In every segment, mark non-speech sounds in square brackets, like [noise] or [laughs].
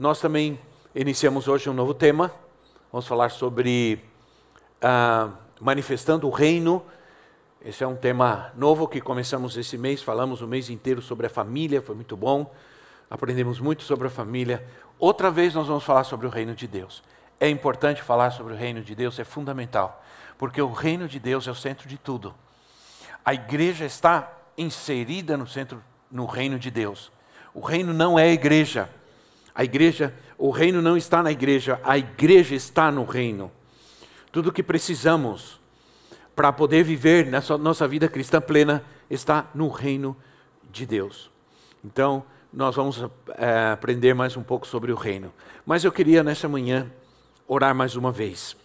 Nós também iniciamos hoje um novo tema. Vamos falar sobre ah, manifestando o reino. Esse é um tema novo que começamos esse mês. Falamos o mês inteiro sobre a família, foi muito bom. Aprendemos muito sobre a família. Outra vez nós vamos falar sobre o reino de Deus. É importante falar sobre o reino de Deus, é fundamental, porque o reino de Deus é o centro de tudo. A igreja está inserida no centro, no reino de Deus. O reino não é a igreja. A igreja, o reino não está na igreja, a igreja está no reino. Tudo o que precisamos para poder viver nessa nossa vida cristã plena está no reino de Deus. Então, nós vamos é, aprender mais um pouco sobre o reino. Mas eu queria nessa manhã orar mais uma vez.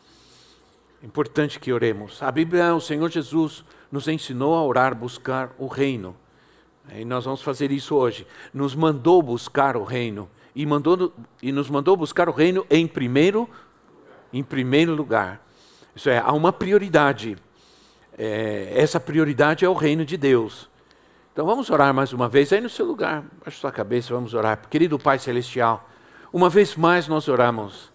Importante que oremos. A Bíblia, o Senhor Jesus nos ensinou a orar, buscar o reino. E nós vamos fazer isso hoje. Nos mandou buscar o reino e, mandou, e nos mandou buscar o reino em primeiro, em primeiro lugar. Isso é, há uma prioridade. É, essa prioridade é o reino de Deus. Então vamos orar mais uma vez aí no seu lugar, baixa sua cabeça, vamos orar. Querido Pai Celestial, uma vez mais nós oramos.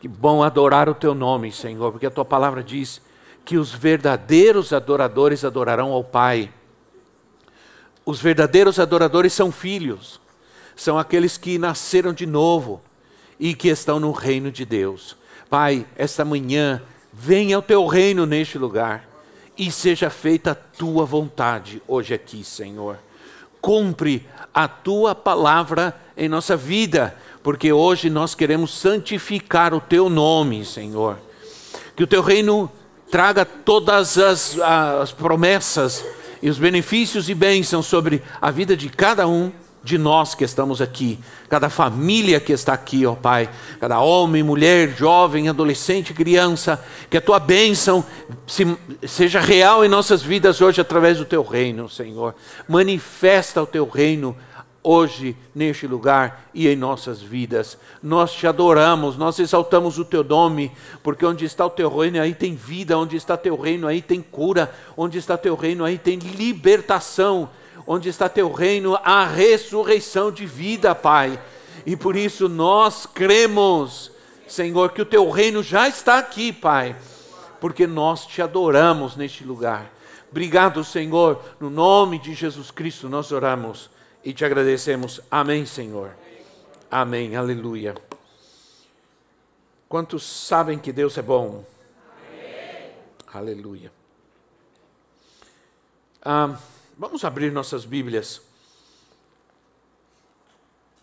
Que bom adorar o teu nome, Senhor, porque a tua palavra diz que os verdadeiros adoradores adorarão ao Pai. Os verdadeiros adoradores são filhos são aqueles que nasceram de novo e que estão no reino de Deus. Pai, esta manhã, venha o teu reino neste lugar e seja feita a tua vontade hoje aqui, Senhor. Cumpre a tua palavra em nossa vida, porque hoje nós queremos santificar o teu nome, Senhor. Que o teu reino traga todas as, as promessas e os benefícios e bênçãos sobre a vida de cada um de nós que estamos aqui, cada família que está aqui, ó Pai, cada homem, mulher, jovem, adolescente, criança, que a tua bênção se, seja real em nossas vidas hoje através do teu reino, Senhor. Manifesta o teu reino hoje neste lugar e em nossas vidas. Nós te adoramos, nós exaltamos o teu nome, porque onde está o teu reino aí tem vida, onde está teu reino aí tem cura, onde está teu reino aí tem libertação onde está teu reino, a ressurreição de vida, Pai. E por isso nós cremos, Senhor, que o teu reino já está aqui, Pai, porque nós te adoramos neste lugar. Obrigado, Senhor, no nome de Jesus Cristo nós oramos e te agradecemos. Amém, Senhor. Amém. Aleluia. Quantos sabem que Deus é bom? Amém. Aleluia. Ah, Vamos abrir nossas Bíblias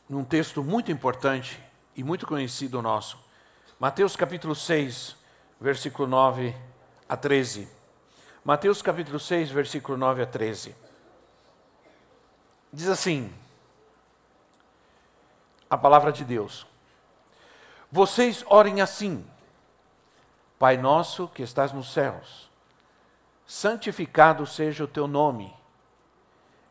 num texto muito importante e muito conhecido nosso. Mateus capítulo 6, versículo 9 a 13. Mateus capítulo 6, versículo 9 a 13. Diz assim: A palavra de Deus. Vocês orem assim: Pai nosso que estás nos céus, santificado seja o teu nome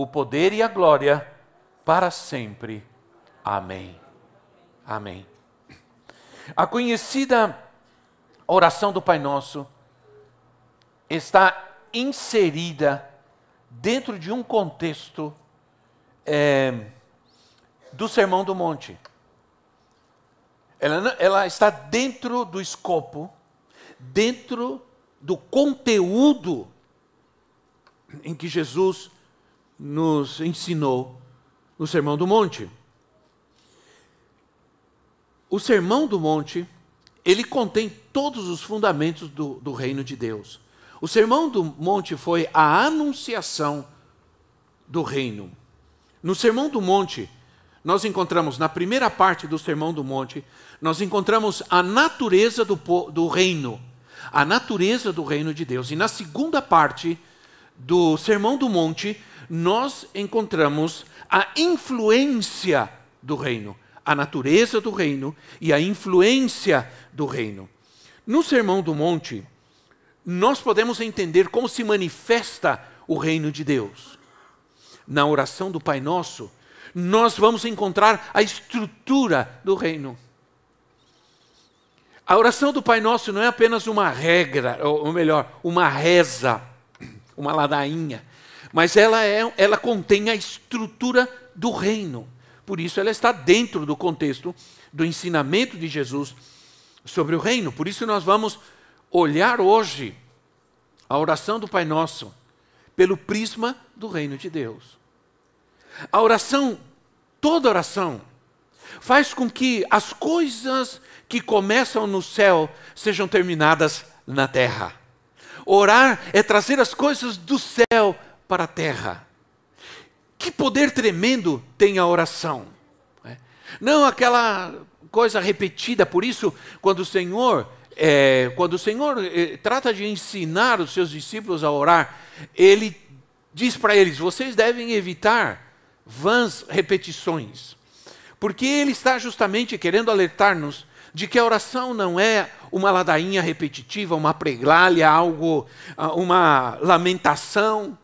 o poder e a glória para sempre. Amém. Amém. A conhecida oração do Pai Nosso está inserida dentro de um contexto é, do Sermão do Monte. Ela, ela está dentro do escopo, dentro do conteúdo em que Jesus nos ensinou no Sermão do Monte. o Sermão do Monte, ele contém todos os fundamentos do, do reino de Deus. O Sermão do Monte foi a anunciação do reino. No Sermão do Monte, nós encontramos, na primeira parte do Sermão do Monte, nós encontramos a natureza do, do reino, a natureza do reino de Deus. E na segunda parte do Sermão do Monte, nós encontramos a influência do reino, a natureza do reino e a influência do reino. No Sermão do Monte, nós podemos entender como se manifesta o reino de Deus. Na oração do Pai Nosso, nós vamos encontrar a estrutura do reino. A oração do Pai Nosso não é apenas uma regra, ou melhor, uma reza, uma ladainha, mas ela, é, ela contém a estrutura do reino. Por isso, ela está dentro do contexto do ensinamento de Jesus sobre o reino. Por isso, nós vamos olhar hoje a oração do Pai Nosso pelo prisma do reino de Deus. A oração, toda oração, faz com que as coisas que começam no céu sejam terminadas na terra. Orar é trazer as coisas do céu para a terra. Que poder tremendo tem a oração. Né? Não aquela coisa repetida, por isso, quando o Senhor é, quando o Senhor é, trata de ensinar os seus discípulos a orar, ele diz para eles: vocês devem evitar vãs repetições, porque ele está justamente querendo alertar-nos de que a oração não é uma ladainha repetitiva, uma preglalha, algo, ah, uma lamentação.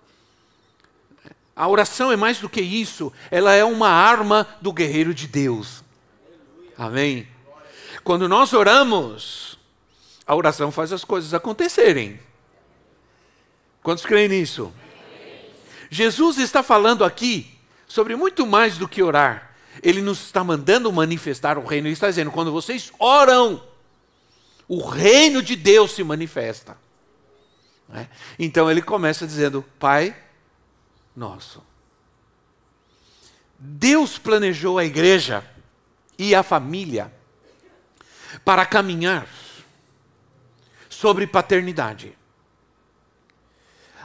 A oração é mais do que isso, ela é uma arma do guerreiro de Deus. Amém? Quando nós oramos, a oração faz as coisas acontecerem. Quantos creem nisso? Jesus está falando aqui sobre muito mais do que orar. Ele nos está mandando manifestar o reino. Ele está dizendo: quando vocês oram, o reino de Deus se manifesta. Né? Então ele começa dizendo: Pai nosso. Deus planejou a igreja e a família para caminhar sobre paternidade.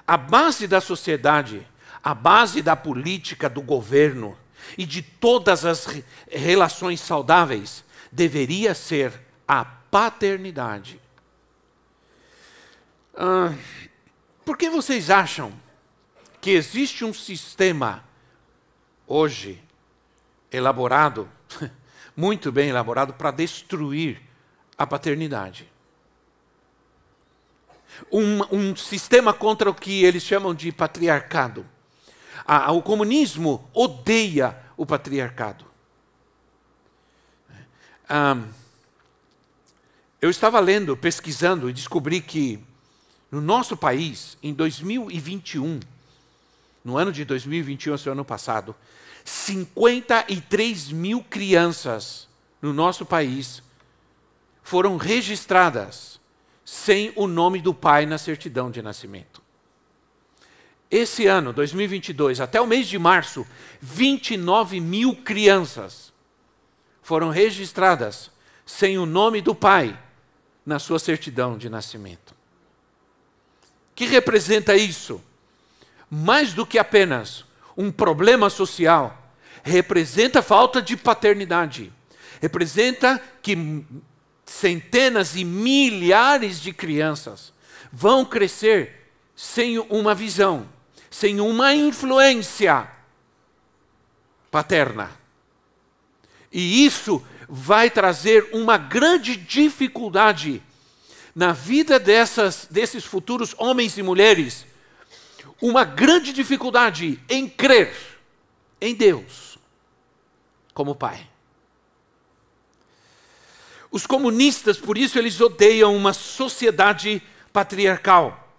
A base da sociedade, a base da política, do governo e de todas as relações saudáveis deveria ser a paternidade. Ah, por que vocês acham que existe um sistema hoje elaborado, [laughs] muito bem elaborado, para destruir a paternidade? um, um sistema contra o que eles chamam de patriarcado. A, o comunismo odeia o patriarcado. Um, eu estava lendo, pesquisando e descobri que no nosso país, em 2021, no ano de 2021, esse ano passado, 53 mil crianças no nosso país foram registradas sem o nome do pai na certidão de nascimento. Esse ano, 2022, até o mês de março, 29 mil crianças foram registradas sem o nome do pai na sua certidão de nascimento. Que representa isso? Mais do que apenas um problema social, representa falta de paternidade. Representa que centenas e milhares de crianças vão crescer sem uma visão, sem uma influência paterna. E isso vai trazer uma grande dificuldade na vida dessas, desses futuros homens e mulheres, uma grande dificuldade em crer em Deus como Pai. Os comunistas, por isso, eles odeiam uma sociedade patriarcal.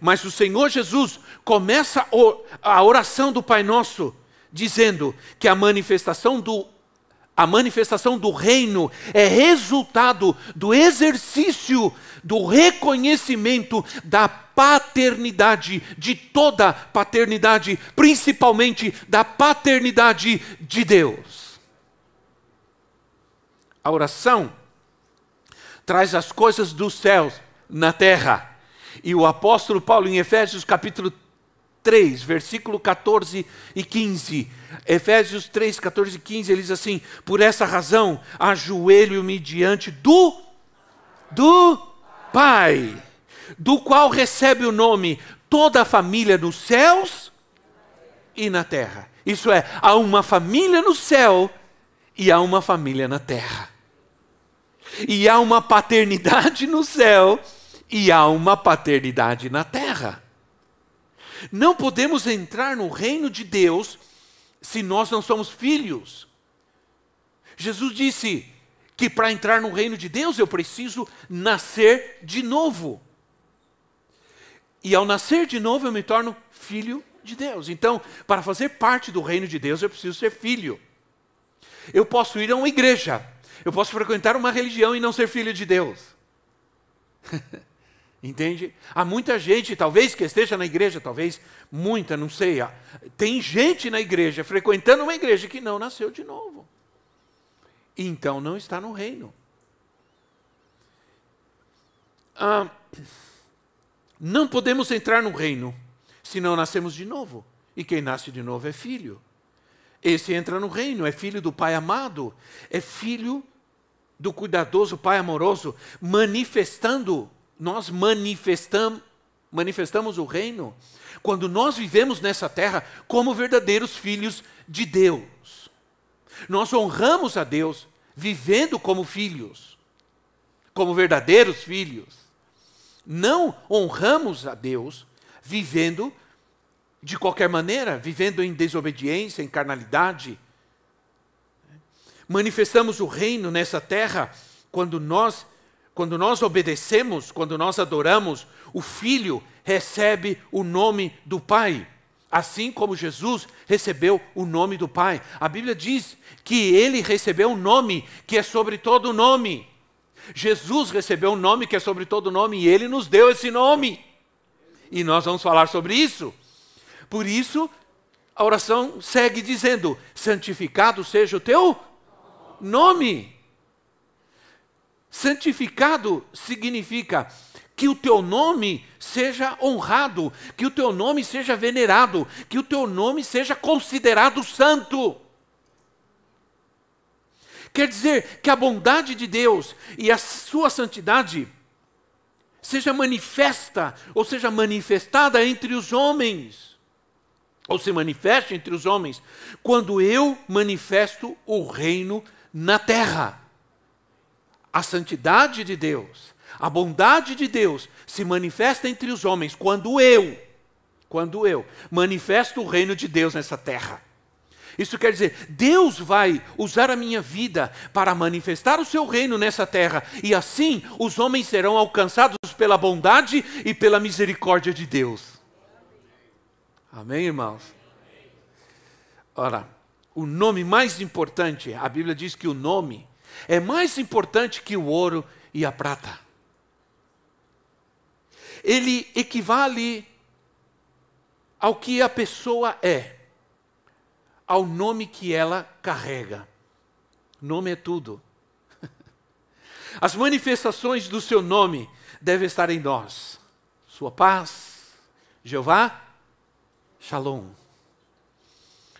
Mas o Senhor Jesus começa a oração do Pai Nosso dizendo que a manifestação do a manifestação do reino é resultado do exercício do reconhecimento da paternidade, de toda paternidade, principalmente da paternidade de Deus. A oração traz as coisas dos céus na terra. E o apóstolo Paulo, em Efésios capítulo 3, versículo 14 e 15. Efésios 3, 14 e 15, ele diz assim: Por essa razão, ajoelho-me diante do, do Pai, do qual recebe o nome toda a família nos céus e na terra. Isso é, há uma família no céu e há uma família na terra. E há uma paternidade no céu e há uma paternidade na terra. Não podemos entrar no reino de Deus se nós não somos filhos. Jesus disse que para entrar no reino de Deus eu preciso nascer de novo. E ao nascer de novo eu me torno filho de Deus. Então, para fazer parte do reino de Deus, eu preciso ser filho. Eu posso ir a uma igreja, eu posso frequentar uma religião e não ser filho de Deus. [laughs] Entende? Há muita gente, talvez que esteja na igreja, talvez muita, não sei. Tem gente na igreja, frequentando uma igreja, que não nasceu de novo. Então não está no reino. Ah, não podemos entrar no reino se não nascemos de novo. E quem nasce de novo é filho. Esse entra no reino, é filho do Pai amado, é filho do cuidadoso Pai amoroso, manifestando nós manifestamos, manifestamos o reino quando nós vivemos nessa terra como verdadeiros filhos de Deus. Nós honramos a Deus vivendo como filhos, como verdadeiros filhos. Não honramos a Deus vivendo de qualquer maneira, vivendo em desobediência, em carnalidade. Manifestamos o reino nessa terra quando nós quando nós obedecemos, quando nós adoramos, o Filho recebe o nome do Pai. Assim como Jesus recebeu o nome do Pai. A Bíblia diz que ele recebeu um nome que é sobre todo nome. Jesus recebeu um nome que é sobre todo nome e ele nos deu esse nome. E nós vamos falar sobre isso. Por isso, a oração segue dizendo: santificado seja o teu nome. Santificado significa que o teu nome seja honrado, que o teu nome seja venerado, que o teu nome seja considerado santo. Quer dizer que a bondade de Deus e a sua santidade seja manifesta, ou seja manifestada entre os homens, ou se manifeste entre os homens, quando eu manifesto o reino na terra. A santidade de Deus, a bondade de Deus se manifesta entre os homens quando eu, quando eu manifesto o reino de Deus nessa terra. Isso quer dizer, Deus vai usar a minha vida para manifestar o seu reino nessa terra, e assim os homens serão alcançados pela bondade e pela misericórdia de Deus. Amém, irmãos? Ora, o nome mais importante, a Bíblia diz que o nome é mais importante que o ouro e a prata. Ele equivale ao que a pessoa é, ao nome que ela carrega. Nome é tudo. [laughs] As manifestações do seu nome devem estar em nós. Sua paz, Jeová, Shalom.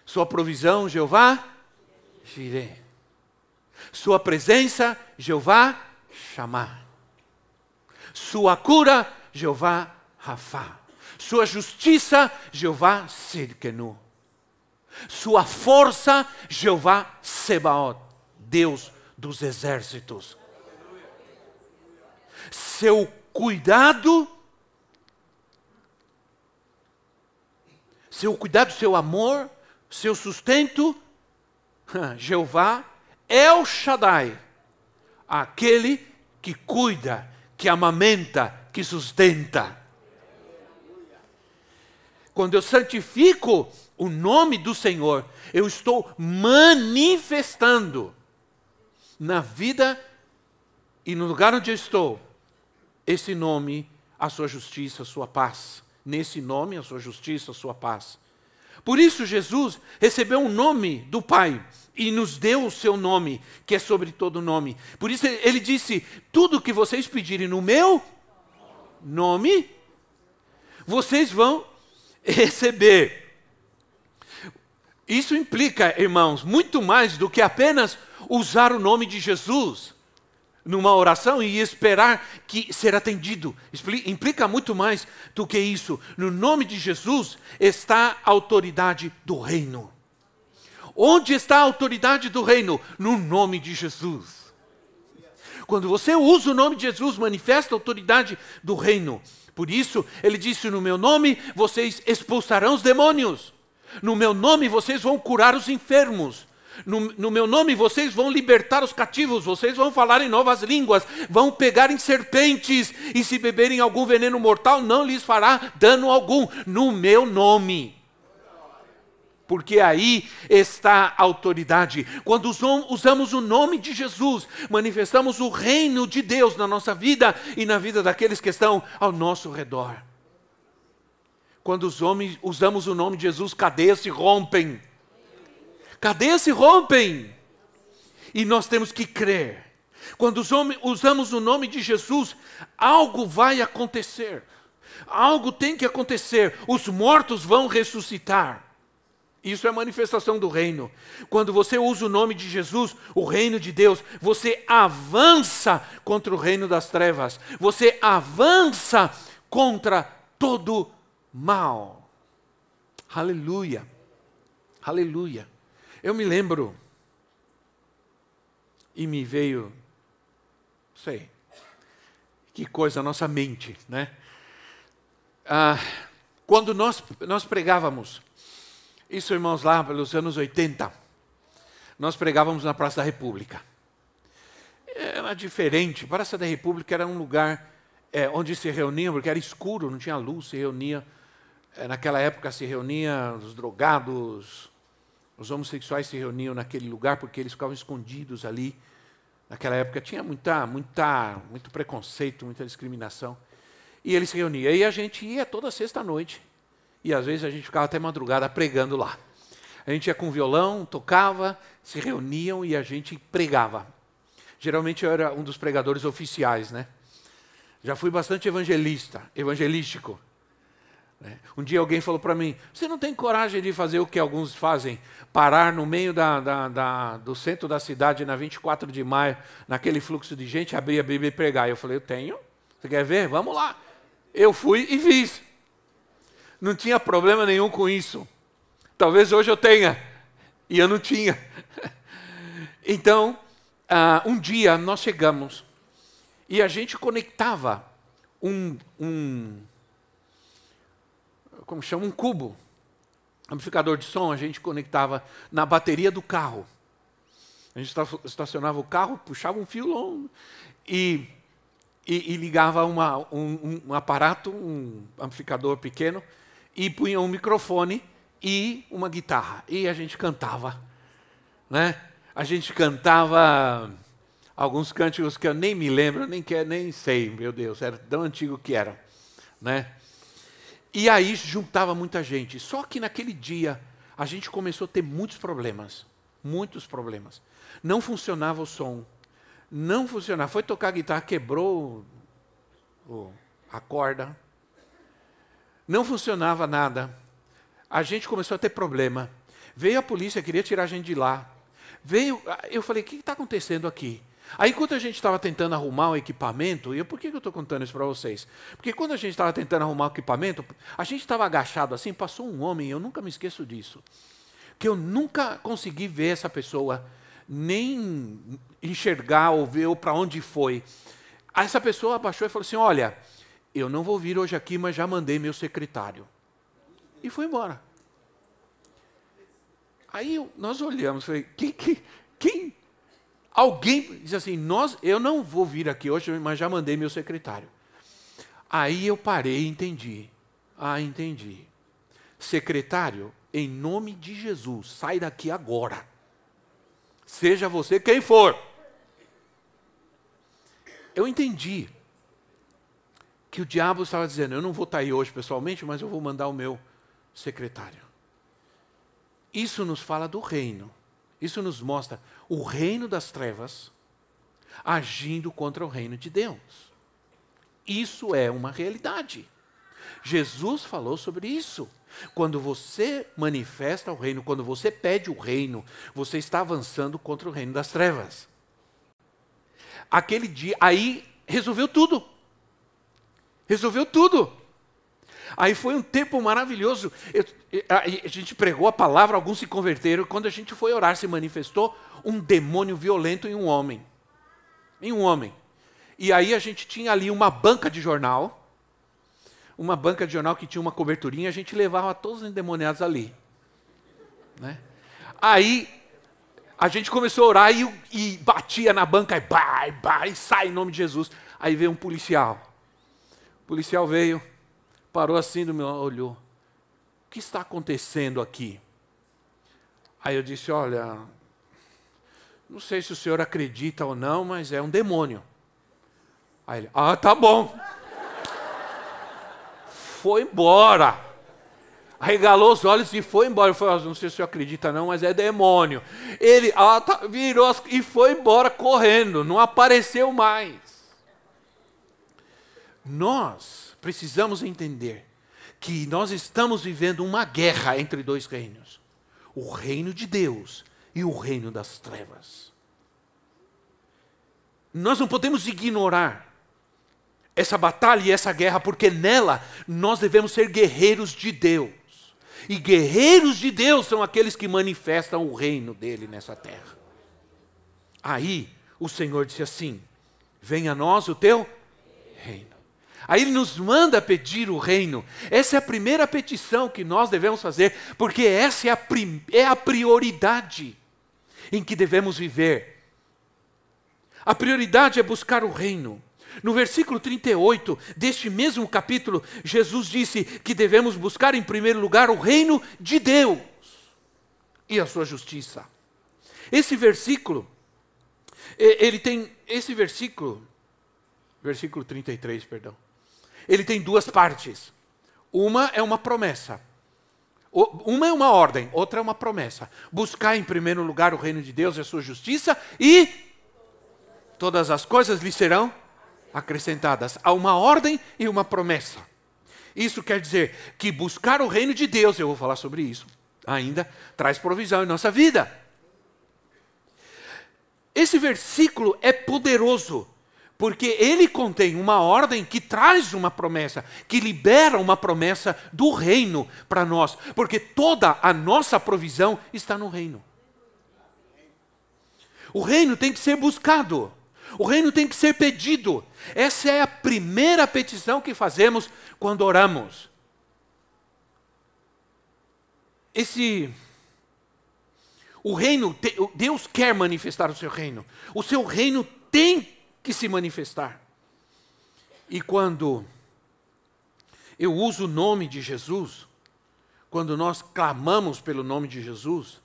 Sua provisão, Jeová, Jireh. Sua presença, Jeová chamar. Sua cura, Jeová Rafá. Sua justiça, Jeová Sirkenu. Sua força, Jeová Sebaot, Deus dos exércitos. Seu cuidado, seu cuidado, seu amor, seu sustento, [laughs] Jeová El Shaddai, aquele que cuida, que amamenta, que sustenta. Quando eu santifico o nome do Senhor, eu estou manifestando na vida e no lugar onde eu estou esse nome, a sua justiça, a sua paz. Nesse nome, a sua justiça, a sua paz. Por isso, Jesus recebeu um nome do Pai e nos deu o seu nome, que é sobre todo nome. Por isso, ele disse: Tudo que vocês pedirem no meu nome, vocês vão [laughs] receber. Isso implica, irmãos, muito mais do que apenas usar o nome de Jesus numa oração e esperar que ser atendido. Implica muito mais do que isso. No nome de Jesus está a autoridade do reino. Onde está a autoridade do reino? No nome de Jesus. Quando você usa o nome de Jesus, manifesta a autoridade do reino. Por isso, ele disse: No meu nome vocês expulsarão os demônios. No meu nome vocês vão curar os enfermos. No, no, meu nome vocês vão libertar os cativos, vocês vão falar em novas línguas, vão pegar em serpentes, e se beberem algum veneno mortal, não lhes fará dano algum, no meu nome. Porque aí está a autoridade. Quando usamos o nome de Jesus, manifestamos o reino de Deus na nossa vida e na vida daqueles que estão ao nosso redor. Quando os homens, usamos o nome de Jesus, cadeias se rompem cadeias se rompem. E nós temos que crer. Quando usamos o nome de Jesus, algo vai acontecer. Algo tem que acontecer. Os mortos vão ressuscitar. Isso é manifestação do reino. Quando você usa o nome de Jesus, o reino de Deus, você avança contra o reino das trevas. Você avança contra todo mal. Aleluia. Aleluia. Eu me lembro, e me veio, sei, que coisa, a nossa mente, né? Ah, quando nós, nós pregávamos, isso, irmãos, lá pelos anos 80, nós pregávamos na Praça da República. Era diferente, Praça da República era um lugar é, onde se reuniam, porque era escuro, não tinha luz, se reunia. É, naquela época se reunia os drogados, os homossexuais se reuniam naquele lugar porque eles ficavam escondidos ali. Naquela época tinha muita, muita, muito preconceito, muita discriminação. E eles se reuniam. E a gente ia toda sexta-noite. E às vezes a gente ficava até madrugada pregando lá. A gente ia com violão, tocava, se reuniam e a gente pregava. Geralmente eu era um dos pregadores oficiais, né? Já fui bastante evangelista, evangelístico. Né? Um dia alguém falou para mim: Você não tem coragem de fazer o que alguns fazem? Parar no meio da, da, da, do centro da cidade, na 24 de maio, naquele fluxo de gente, abrir a Bíblia e pregar. Eu falei: Eu tenho. Você quer ver? Vamos lá. Eu fui e fiz. Não tinha problema nenhum com isso. Talvez hoje eu tenha. E eu não tinha. [laughs] Então, uh, um dia nós chegamos e a gente conectava um, um como chama, um cubo, amplificador de som, a gente conectava na bateria do carro. A gente estacionava o carro, puxava um fio longo e, e, e ligava uma, um, um aparato, um amplificador pequeno, e punha um microfone e uma guitarra. E a gente cantava. Né? A gente cantava alguns cânticos que eu nem me lembro, nem, quer, nem sei, meu Deus, era tão antigo que era. Né? E aí juntava muita gente. Só que naquele dia a gente começou a ter muitos problemas. Muitos problemas. Não funcionava o som. Não funcionava. Foi tocar guitarra, quebrou o, a corda. Não funcionava nada. A gente começou a ter problema. Veio a polícia, queria tirar a gente de lá. Veio, eu falei: o que está acontecendo aqui? Aí, enquanto a gente estava tentando arrumar o equipamento, e eu, por que eu estou contando isso para vocês? Porque quando a gente estava tentando arrumar o equipamento, a gente estava agachado assim, passou um homem, eu nunca me esqueço disso, que eu nunca consegui ver essa pessoa, nem enxergar ou ver para onde foi. Aí essa pessoa abaixou e falou assim: Olha, eu não vou vir hoje aqui, mas já mandei meu secretário. E foi embora. Aí nós olhamos, falei: quem, quem, quem Alguém diz assim: nós, eu não vou vir aqui hoje, mas já mandei meu secretário. Aí eu parei e entendi. Ah, entendi. Secretário, em nome de Jesus, sai daqui agora. Seja você quem for. Eu entendi que o diabo estava dizendo: Eu não vou estar aí hoje pessoalmente, mas eu vou mandar o meu secretário. Isso nos fala do reino. Isso nos mostra o reino das trevas agindo contra o reino de Deus. Isso é uma realidade. Jesus falou sobre isso. Quando você manifesta o reino, quando você pede o reino, você está avançando contra o reino das trevas. Aquele dia, aí resolveu tudo. Resolveu tudo. Aí foi um tempo maravilhoso. Eu, a gente pregou a palavra, alguns se converteram. Quando a gente foi orar, se manifestou um demônio violento em um homem. Em um homem. E aí a gente tinha ali uma banca de jornal. Uma banca de jornal que tinha uma coberturinha, a gente levava todos os endemoniados ali. Né? Aí a gente começou a orar e, e batia na banca, e vai, vai, sai em nome de Jesus. Aí veio um policial. Policial veio, parou assim do meu, olhou. O que está acontecendo aqui? Aí eu disse: Olha, não sei se o senhor acredita ou não, mas é um demônio. Aí ele: Ah, tá bom. Foi embora. Arregalou os olhos e foi embora. Eu falei, não sei se o senhor acredita não, mas é demônio. Ele ah, tá, virou e foi embora correndo, não apareceu mais. Nós precisamos entender que nós estamos vivendo uma guerra entre dois reinos: o reino de Deus e o reino das trevas. Nós não podemos ignorar essa batalha e essa guerra, porque nela nós devemos ser guerreiros de Deus. E guerreiros de Deus são aqueles que manifestam o reino dele nessa terra. Aí o Senhor disse assim: Venha a nós o teu reino. Aí ele nos manda pedir o reino. Essa é a primeira petição que nós devemos fazer, porque essa é a, é a prioridade em que devemos viver. A prioridade é buscar o reino. No versículo 38 deste mesmo capítulo, Jesus disse que devemos buscar em primeiro lugar o reino de Deus e a sua justiça. Esse versículo, ele tem, esse versículo, versículo 33, perdão, ele tem duas partes. Uma é uma promessa. Uma é uma ordem, outra é uma promessa. Buscar em primeiro lugar o reino de Deus e a sua justiça e todas as coisas lhe serão acrescentadas. Há uma ordem e uma promessa. Isso quer dizer que buscar o reino de Deus, eu vou falar sobre isso ainda, traz provisão em nossa vida. Esse versículo é poderoso porque ele contém uma ordem que traz uma promessa, que libera uma promessa do reino para nós, porque toda a nossa provisão está no reino. O reino tem que ser buscado, o reino tem que ser pedido. Essa é a primeira petição que fazemos quando oramos. Esse o reino, Deus quer manifestar o seu reino. O seu reino tem que se manifestar. E quando eu uso o nome de Jesus, quando nós clamamos pelo nome de Jesus,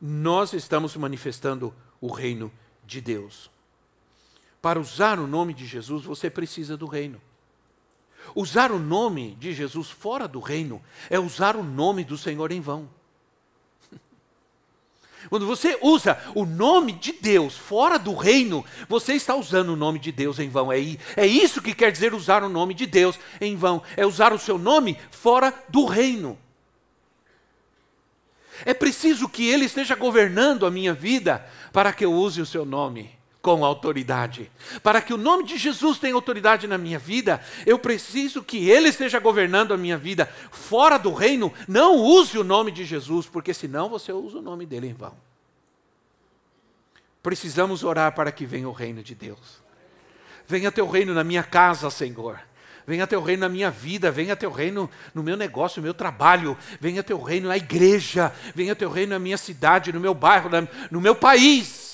nós estamos manifestando o reino de Deus. Para usar o nome de Jesus, você precisa do reino. Usar o nome de Jesus fora do reino é usar o nome do Senhor em vão. Quando você usa o nome de Deus fora do reino, você está usando o nome de Deus em vão. É, é isso que quer dizer usar o nome de Deus em vão. É usar o seu nome fora do reino. É preciso que Ele esteja governando a minha vida para que eu use o seu nome com autoridade. Para que o nome de Jesus tenha autoridade na minha vida, eu preciso que Ele esteja governando a minha vida. Fora do reino, não use o nome de Jesus, porque senão você usa o nome dele em vão. Precisamos orar para que venha o reino de Deus. Venha teu reino na minha casa, Senhor. Venha teu reino na minha vida, venha teu reino no meu negócio, no meu trabalho, venha teu reino na igreja, venha teu reino na minha cidade, no meu bairro, no meu país.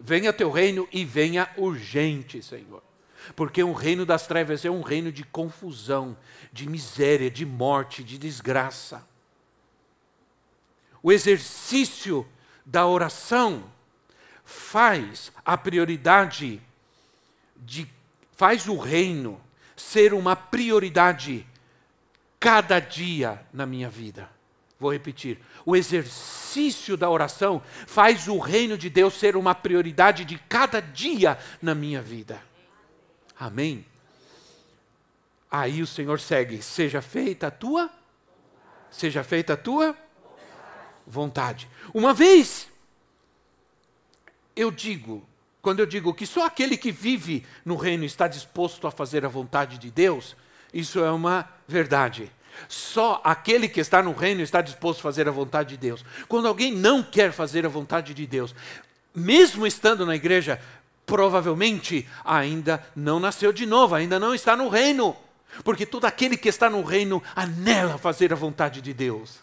Venha teu reino e venha urgente, Senhor. Porque o reino das trevas é um reino de confusão, de miséria, de morte, de desgraça. O exercício da oração faz a prioridade de faz o reino ser uma prioridade cada dia na minha vida. Vou repetir. O exercício da oração faz o reino de Deus ser uma prioridade de cada dia na minha vida. Amém? Aí o Senhor segue: seja feita a tua, seja feita a tua vontade. Uma vez eu digo, quando eu digo que só aquele que vive no reino está disposto a fazer a vontade de Deus, isso é uma verdade. Só aquele que está no reino está disposto a fazer a vontade de Deus. Quando alguém não quer fazer a vontade de Deus, mesmo estando na igreja, provavelmente ainda não nasceu de novo, ainda não está no reino. Porque todo aquele que está no reino anela fazer a vontade de Deus,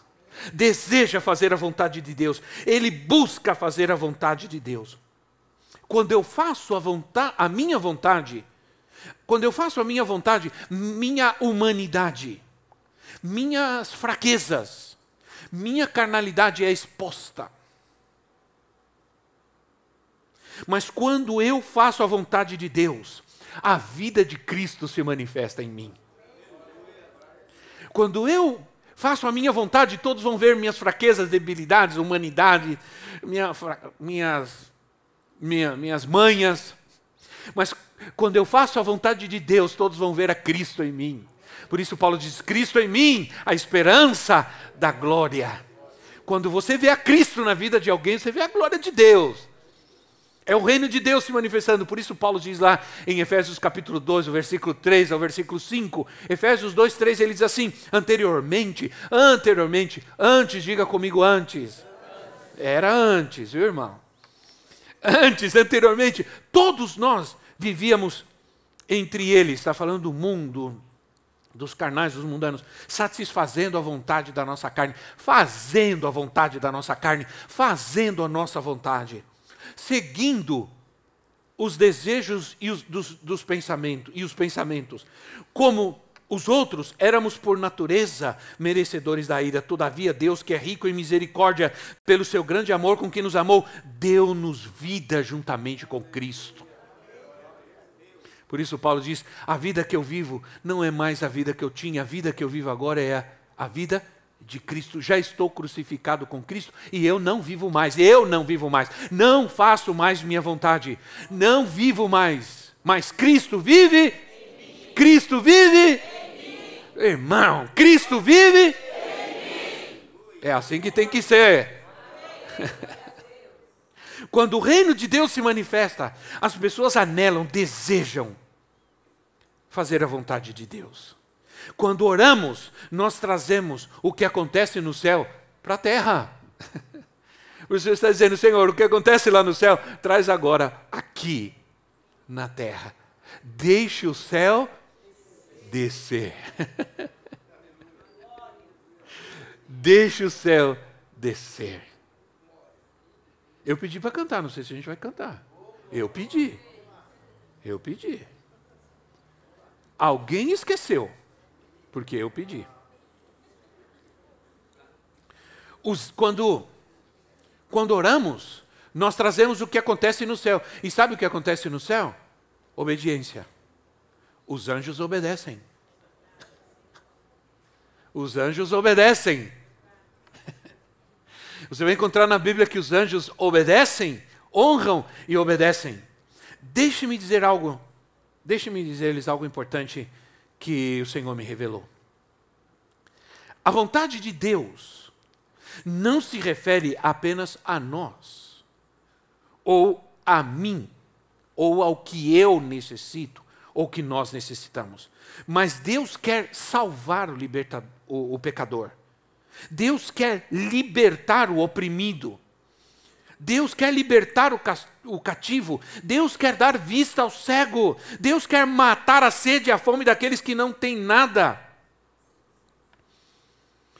deseja fazer a vontade de Deus, ele busca fazer a vontade de Deus. Quando eu faço a, vontade, a minha vontade, quando eu faço a minha vontade, minha humanidade, minhas fraquezas, minha carnalidade é exposta. Mas quando eu faço a vontade de Deus, a vida de Cristo se manifesta em mim. Quando eu faço a minha vontade, todos vão ver minhas fraquezas, debilidades, humanidade, minha, minhas, minha, minhas manhas. Mas quando eu faço a vontade de Deus, todos vão ver a Cristo em mim. Por isso, Paulo diz: Cristo em mim, a esperança da glória. Quando você vê a Cristo na vida de alguém, você vê a glória de Deus. É o reino de Deus se manifestando. Por isso, Paulo diz lá em Efésios capítulo 2, o versículo 3 ao versículo 5. Efésios 2, 3, ele diz assim: anteriormente, anteriormente, antes, diga comigo antes. Era antes, viu, irmão? Antes, anteriormente, todos nós vivíamos entre eles, está falando do mundo, dos carnais, dos mundanos, satisfazendo a vontade da nossa carne, fazendo a vontade da nossa carne, fazendo a nossa vontade, seguindo os desejos e os, dos, dos pensamentos e os pensamentos, como os outros éramos por natureza merecedores da ira. Todavia, Deus, que é rico em misericórdia, pelo seu grande amor com que nos amou, deu-nos vida juntamente com Cristo. Por isso, Paulo diz: a vida que eu vivo não é mais a vida que eu tinha, a vida que eu vivo agora é a vida de Cristo. Já estou crucificado com Cristo e eu não vivo mais, eu não vivo mais, não faço mais minha vontade, não vivo mais, mas Cristo vive. Cristo vive. Irmão, Cristo vive. É assim que tem que ser. [laughs] Quando o reino de Deus se manifesta, as pessoas anelam, desejam fazer a vontade de Deus. Quando oramos, nós trazemos o que acontece no céu para a terra. [laughs] O Senhor está dizendo, Senhor, o que acontece lá no céu, traz agora aqui na terra. Deixe o céu descer. [laughs] Deixe o céu descer. Eu pedi para cantar, não sei se a gente vai cantar. Eu pedi. Eu pedi. Alguém esqueceu, porque eu pedi. Os, quando, quando oramos, nós trazemos o que acontece no céu. E sabe o que acontece no céu? Obediência. Os anjos obedecem. Os anjos obedecem. Você vai encontrar na Bíblia que os anjos obedecem, honram e obedecem. Deixe-me dizer algo, deixe-me dizer-lhes algo importante que o Senhor me revelou. A vontade de Deus não se refere apenas a nós, ou a mim, ou ao que eu necessito, ou que nós necessitamos. Mas Deus quer salvar o, libertador, o, o pecador. Deus quer libertar o oprimido. Deus quer libertar o, o cativo. Deus quer dar vista ao cego. Deus quer matar a sede e a fome daqueles que não têm nada.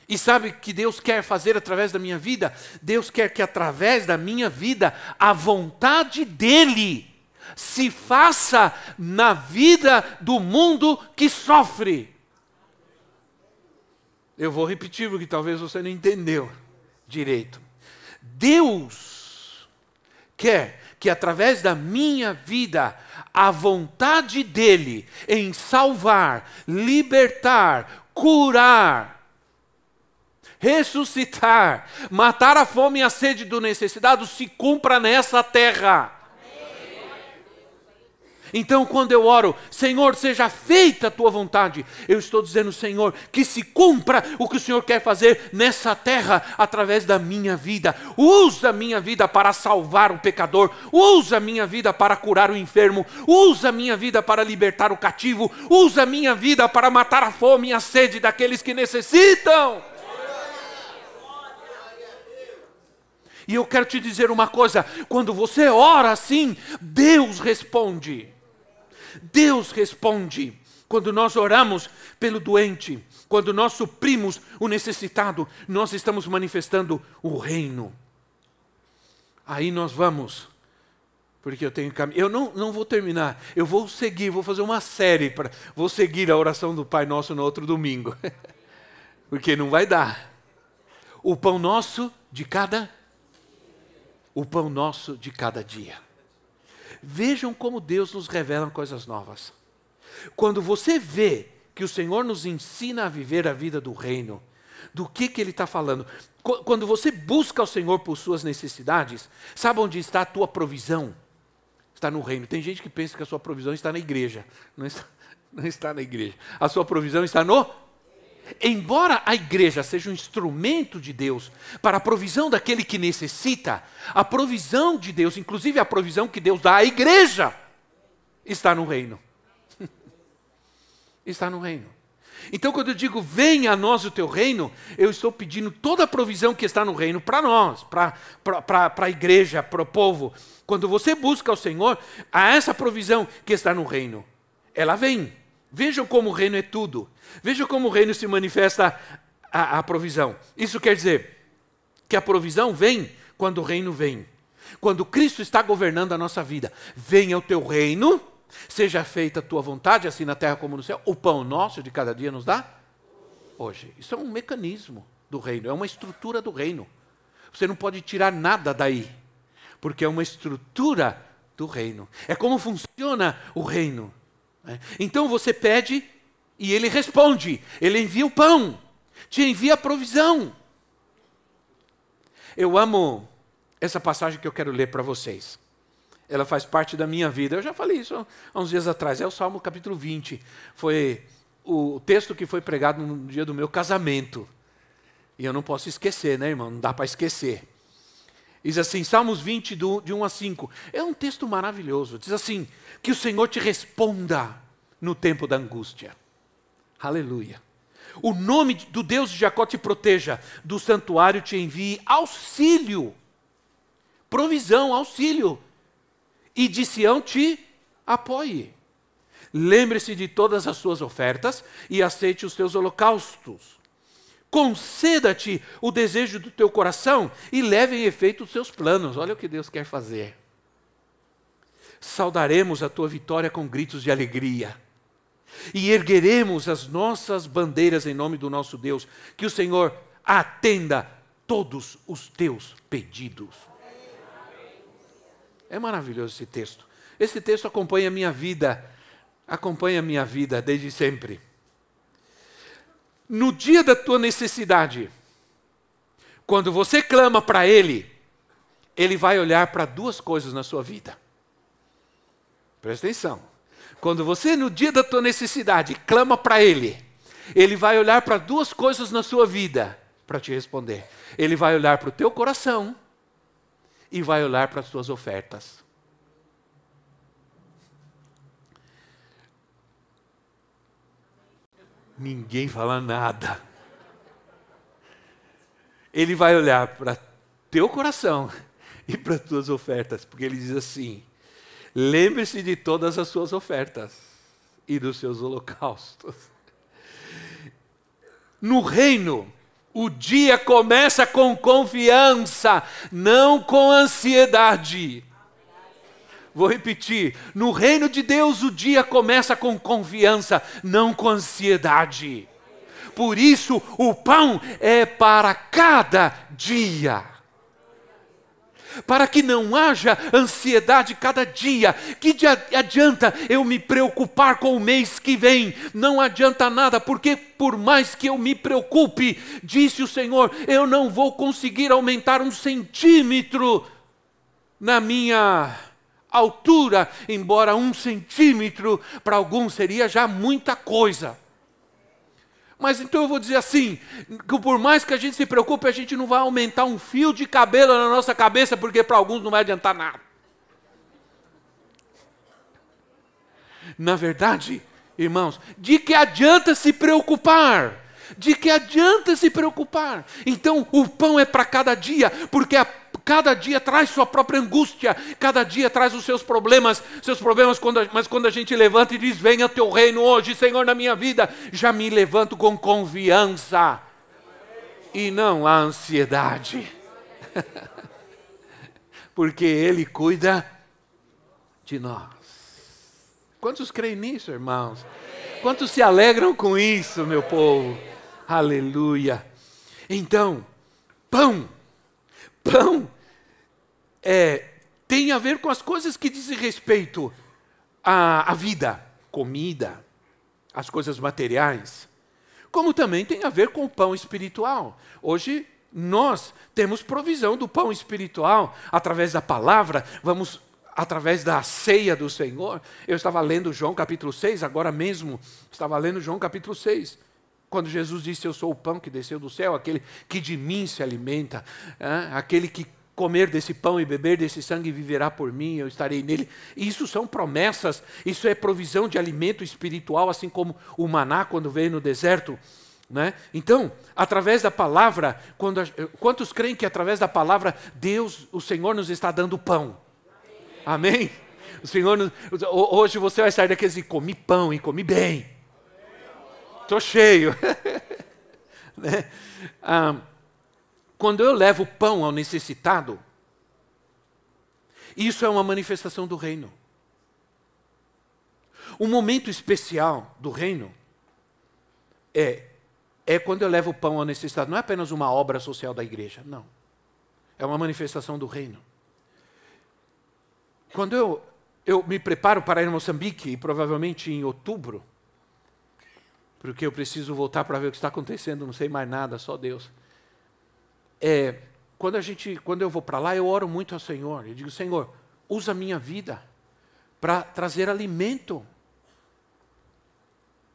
E sabe o que Deus quer fazer através da minha vida? Deus quer que através da minha vida a vontade dEle se faça na vida do mundo que sofre. Eu vou repetir porque talvez você não entendeu direito. Deus quer que através da minha vida a vontade dele em salvar, libertar, curar ressuscitar, matar a fome e a sede do necessitado se cumpra nessa terra. Então, quando eu oro, Senhor, seja feita a tua vontade, eu estou dizendo, Senhor, que se cumpra o que o Senhor quer fazer nessa terra através da minha vida. Usa a minha vida para salvar o pecador, usa a minha vida para curar o enfermo, usa a minha vida para libertar o cativo, usa a minha vida para matar a fome e a sede daqueles que necessitam. E eu quero te dizer uma coisa: quando você ora assim, Deus responde. Deus responde. Quando nós oramos pelo doente, quando nós suprimos o necessitado, nós estamos manifestando o reino. Aí nós vamos, porque eu tenho caminho. Eu não, não vou terminar, eu vou seguir, vou fazer uma série, para, vou seguir a oração do Pai Nosso no outro domingo, [laughs] porque não vai dar. O pão nosso de cada o pão nosso de cada dia. Vejam como Deus nos revela coisas novas. Quando você vê que o Senhor nos ensina a viver a vida do reino, do que, que Ele está falando? Quando você busca o Senhor por suas necessidades, sabe onde está a tua provisão? Está no reino. Tem gente que pensa que a sua provisão está na igreja. Não está, [laughs] não está na igreja. A sua provisão está no Embora a igreja seja um instrumento de Deus para a provisão daquele que necessita, a provisão de Deus, inclusive a provisão que Deus dá à igreja, está no reino. [laughs] está no reino. Então, quando eu digo venha a nós o teu reino, eu estou pedindo toda a provisão que está no reino para nós, para a igreja, para o povo. Quando você busca o Senhor, há essa provisão que está no reino. Ela vem. Vejam como o reino é tudo. Vejam como o reino se manifesta a, a provisão. Isso quer dizer que a provisão vem quando o reino vem. Quando Cristo está governando a nossa vida. Venha o teu reino, seja feita a tua vontade, assim na terra como no céu. O pão nosso de cada dia nos dá hoje. Isso é um mecanismo do reino, é uma estrutura do reino. Você não pode tirar nada daí, porque é uma estrutura do reino. É como funciona o reino. Né? Então você pede e ele responde, ele envia o pão, te envia a provisão. Eu amo essa passagem que eu quero ler para vocês. Ela faz parte da minha vida. Eu já falei isso há uns dias atrás. É o Salmo capítulo 20. Foi o texto que foi pregado no dia do meu casamento. E eu não posso esquecer, né, irmão? Não dá para esquecer. Diz assim, Salmos 20, de 1 a 5. É um texto maravilhoso. Diz assim: Que o Senhor te responda no tempo da angústia. Aleluia. O nome do Deus de Jacó te proteja, do santuário te envie auxílio, provisão, auxílio, e de Sião te apoie. Lembre-se de todas as suas ofertas e aceite os teus holocaustos. Conceda-te o desejo do teu coração e leve em efeito os seus planos. Olha o que Deus quer fazer. Saudaremos a tua vitória com gritos de alegria e ergueremos as nossas bandeiras em nome do nosso Deus. Que o Senhor atenda todos os teus pedidos. É maravilhoso esse texto. Esse texto acompanha a minha vida, acompanha a minha vida desde sempre. No dia da tua necessidade, quando você clama para Ele, Ele vai olhar para duas coisas na sua vida. Presta atenção. Quando você, no dia da tua necessidade, clama para Ele, Ele vai olhar para duas coisas na sua vida para te responder. Ele vai olhar para o teu coração e vai olhar para as tuas ofertas. Ninguém fala nada. Ele vai olhar para teu coração e para as tuas ofertas, porque ele diz assim: Lembre-se de todas as suas ofertas e dos seus holocaustos. No reino, o dia começa com confiança, não com ansiedade. Vou repetir: no reino de Deus, o dia começa com confiança, não com ansiedade. Por isso, o pão é para cada dia. para que não haja ansiedade cada dia. Que adianta eu me preocupar com o mês que vem? Não adianta nada, porque por mais que eu me preocupe, disse o Senhor, eu não vou conseguir aumentar um centímetro na minha altura, embora um centímetro para alguns seria já muita coisa. Mas então eu vou dizer assim: que por mais que a gente se preocupe, a gente não vai aumentar um fio de cabelo na nossa cabeça, porque para alguns não vai adiantar nada. Na verdade, irmãos, de que adianta se preocupar? De que adianta se preocupar? Então, o pão é para cada dia, porque a Cada dia traz sua própria angústia, cada dia traz os seus problemas, seus problemas, quando, mas quando a gente levanta e diz: Venha teu reino hoje, Senhor, na minha vida, já me levanto com confiança e não a ansiedade, [laughs] porque Ele cuida de nós. Quantos creem nisso, irmãos? Quantos se alegram com isso, meu povo? Aleluia. Então, pão, pão é, tem a ver com as coisas que dizem respeito à, à vida, comida, as coisas materiais, como também tem a ver com o pão espiritual. Hoje nós temos provisão do pão espiritual através da palavra, vamos através da ceia do Senhor. Eu estava lendo João capítulo 6, agora mesmo, estava lendo João capítulo 6. Quando Jesus disse: Eu sou o pão que desceu do céu, aquele que de mim se alimenta, aquele que comer desse pão e beber desse sangue viverá por mim, eu estarei nele. Isso são promessas, isso é provisão de alimento espiritual, assim como o maná quando veio no deserto. Né? Então, através da palavra, quando, quantos creem que através da palavra Deus, o Senhor nos está dando pão? Amém? Amém? O Senhor, hoje você vai sair daqui e dizer, comi pão e comi bem. Estou cheio. [laughs] né? ah, quando eu levo pão ao necessitado, isso é uma manifestação do reino. Um momento especial do reino é é quando eu levo pão ao necessitado. Não é apenas uma obra social da igreja, não. É uma manifestação do reino. Quando eu, eu me preparo para ir a Moçambique, provavelmente em outubro, porque eu preciso voltar para ver o que está acontecendo, não sei mais nada, só Deus é, quando a gente, quando eu vou para lá, eu oro muito ao Senhor. Eu digo, Senhor, usa a minha vida para trazer alimento.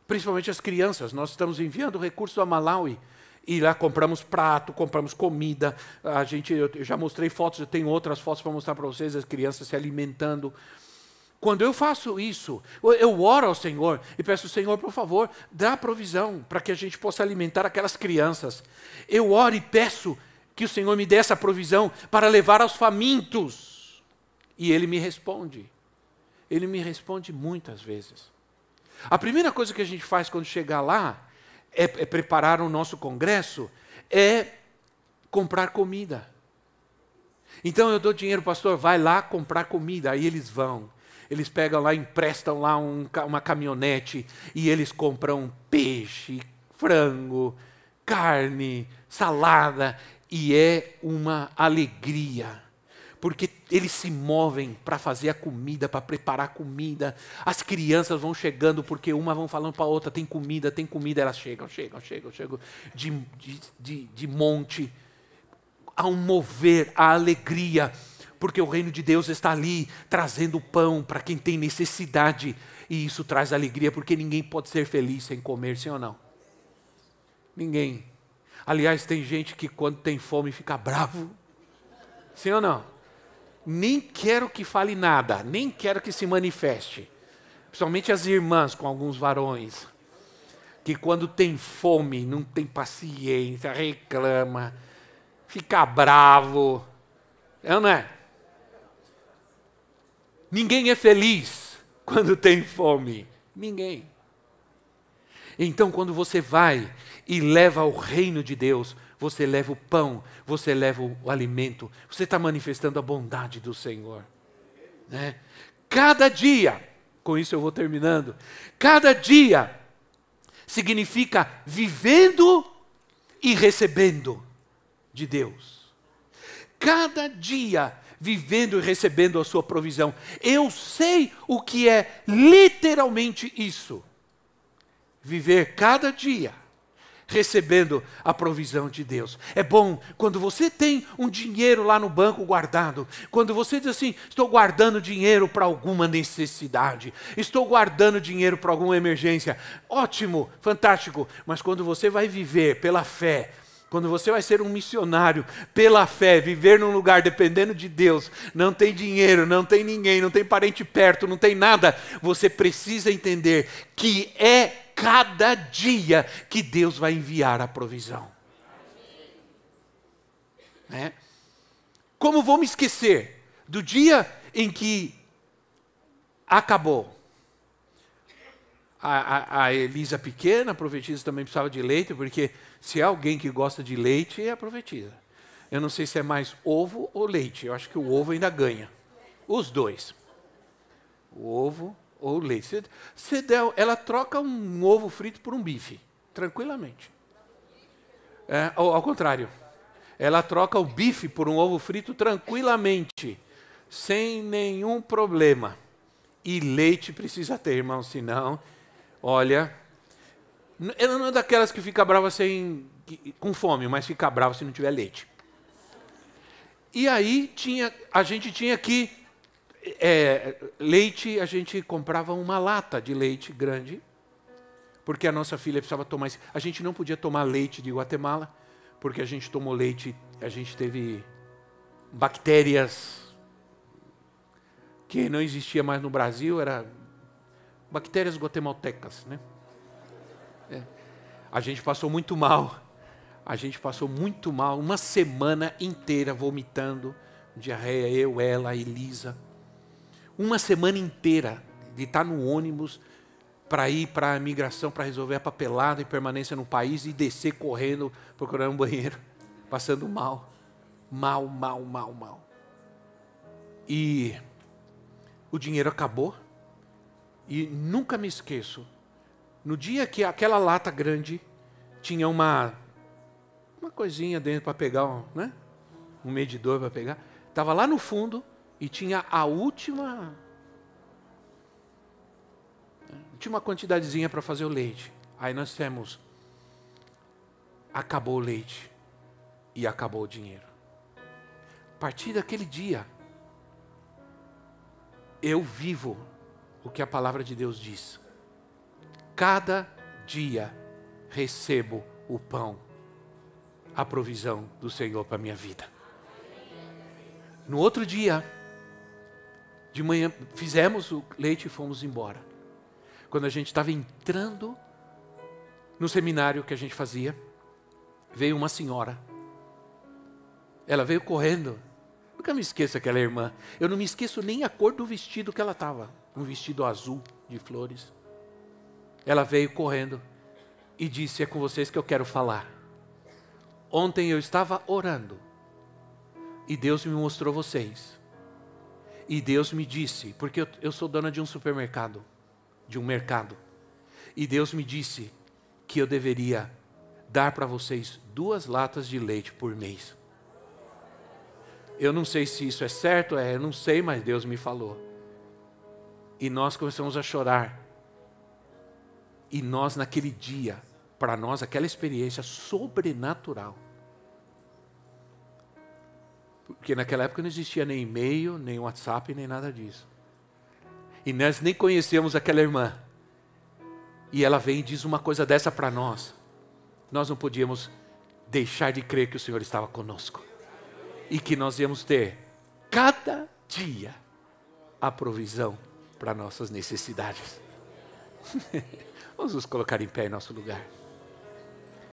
Principalmente as crianças. Nós estamos enviando recursos a Malawi. E lá compramos prato, compramos comida. A gente, eu já mostrei fotos, eu tenho outras fotos para mostrar para vocês, as crianças se alimentando. Quando eu faço isso, eu oro ao Senhor e peço, Senhor, por favor, dá provisão para que a gente possa alimentar aquelas crianças. Eu oro e peço que o Senhor me dê essa provisão para levar aos famintos. E ele me responde. Ele me responde muitas vezes. A primeira coisa que a gente faz quando chegar lá é, é preparar o nosso congresso, é comprar comida. Então eu dou dinheiro, pastor, vai lá comprar comida. Aí eles vão. Eles pegam lá, emprestam lá um, uma caminhonete e eles compram peixe, frango, carne, salada e é uma alegria, porque eles se movem para fazer a comida, para preparar a comida. As crianças vão chegando, porque uma vão falando para a outra: tem comida, tem comida. Elas chegam, chegam, chegam, chegam de, de, de, de monte. Há um mover, a alegria, porque o reino de Deus está ali trazendo pão para quem tem necessidade. E isso traz alegria, porque ninguém pode ser feliz sem comer, sim ou não? Ninguém. Aliás, tem gente que quando tem fome fica bravo. Sim ou não? Nem quero que fale nada, nem quero que se manifeste. Principalmente as irmãs com alguns varões. Que quando tem fome, não tem paciência, reclama, fica bravo. É ou não é? Ninguém é feliz quando tem fome. Ninguém. Então, quando você vai e leva o reino de Deus, você leva o pão, você leva o alimento, você está manifestando a bondade do Senhor. Né? Cada dia, com isso eu vou terminando, cada dia significa vivendo e recebendo de Deus. Cada dia vivendo e recebendo a sua provisão. Eu sei o que é literalmente isso. Viver cada dia recebendo a provisão de Deus. É bom quando você tem um dinheiro lá no banco guardado, quando você diz assim: estou guardando dinheiro para alguma necessidade, estou guardando dinheiro para alguma emergência. Ótimo, fantástico. Mas quando você vai viver pela fé, quando você vai ser um missionário pela fé, viver num lugar dependendo de Deus, não tem dinheiro, não tem ninguém, não tem parente perto, não tem nada, você precisa entender que é cada dia que Deus vai enviar a provisão. É? Como vou me esquecer do dia em que acabou? A, a, a Elisa pequena, a profetisa também precisava de leite, porque se é alguém que gosta de leite, é a profetisa. Eu não sei se é mais ovo ou leite. Eu acho que o ovo ainda ganha. Os dois. O ovo ou leite. Se, der, ela troca um ovo frito por um bife, tranquilamente. É, ao, ao contrário. Ela troca o bife por um ovo frito tranquilamente, sem nenhum problema. E leite precisa ter, irmão, senão, olha, ela não é daquelas que fica brava sem, com fome, mas fica brava se não tiver leite. E aí tinha, a gente tinha que é, leite, a gente comprava uma lata de leite grande, porque a nossa filha precisava tomar. A gente não podia tomar leite de Guatemala, porque a gente tomou leite, a gente teve bactérias que não existia mais no Brasil, era bactérias guatemaltecas, né? É. A gente passou muito mal. A gente passou muito mal, uma semana inteira vomitando, diarreia, eu, ela, Elisa. Uma semana inteira de estar no ônibus para ir para a migração, para resolver a papelada e permanência no país e descer correndo, procurando um banheiro, [laughs] passando mal. Mal, mal, mal, mal. E o dinheiro acabou. E nunca me esqueço no dia que aquela lata grande tinha uma uma coisinha dentro para pegar, um, né? Um medidor para pegar, estava lá no fundo e tinha a última última quantidadezinha para fazer o leite. Aí nós temos acabou o leite e acabou o dinheiro. A partir daquele dia eu vivo o que a palavra de Deus diz cada dia recebo o pão, a provisão do Senhor para minha vida. No outro dia, de manhã, fizemos o leite e fomos embora. Quando a gente estava entrando no seminário que a gente fazia, veio uma senhora. Ela veio correndo. Nunca me esqueço aquela irmã. Eu não me esqueço nem a cor do vestido que ela estava. Um vestido azul de flores. Ela veio correndo e disse: É com vocês que eu quero falar. Ontem eu estava orando e Deus me mostrou vocês. E Deus me disse, porque eu, eu sou dona de um supermercado, de um mercado. E Deus me disse que eu deveria dar para vocês duas latas de leite por mês. Eu não sei se isso é certo, é, eu não sei, mas Deus me falou. E nós começamos a chorar e nós, naquele dia, para nós, aquela experiência sobrenatural. Porque naquela época não existia nem e-mail, nem WhatsApp, nem nada disso. E nós nem conhecíamos aquela irmã. E ela vem e diz uma coisa dessa para nós. Nós não podíamos deixar de crer que o Senhor estava conosco. E que nós íamos ter, cada dia, a provisão para nossas necessidades. [laughs] Vamos nos colocar em pé em nosso lugar.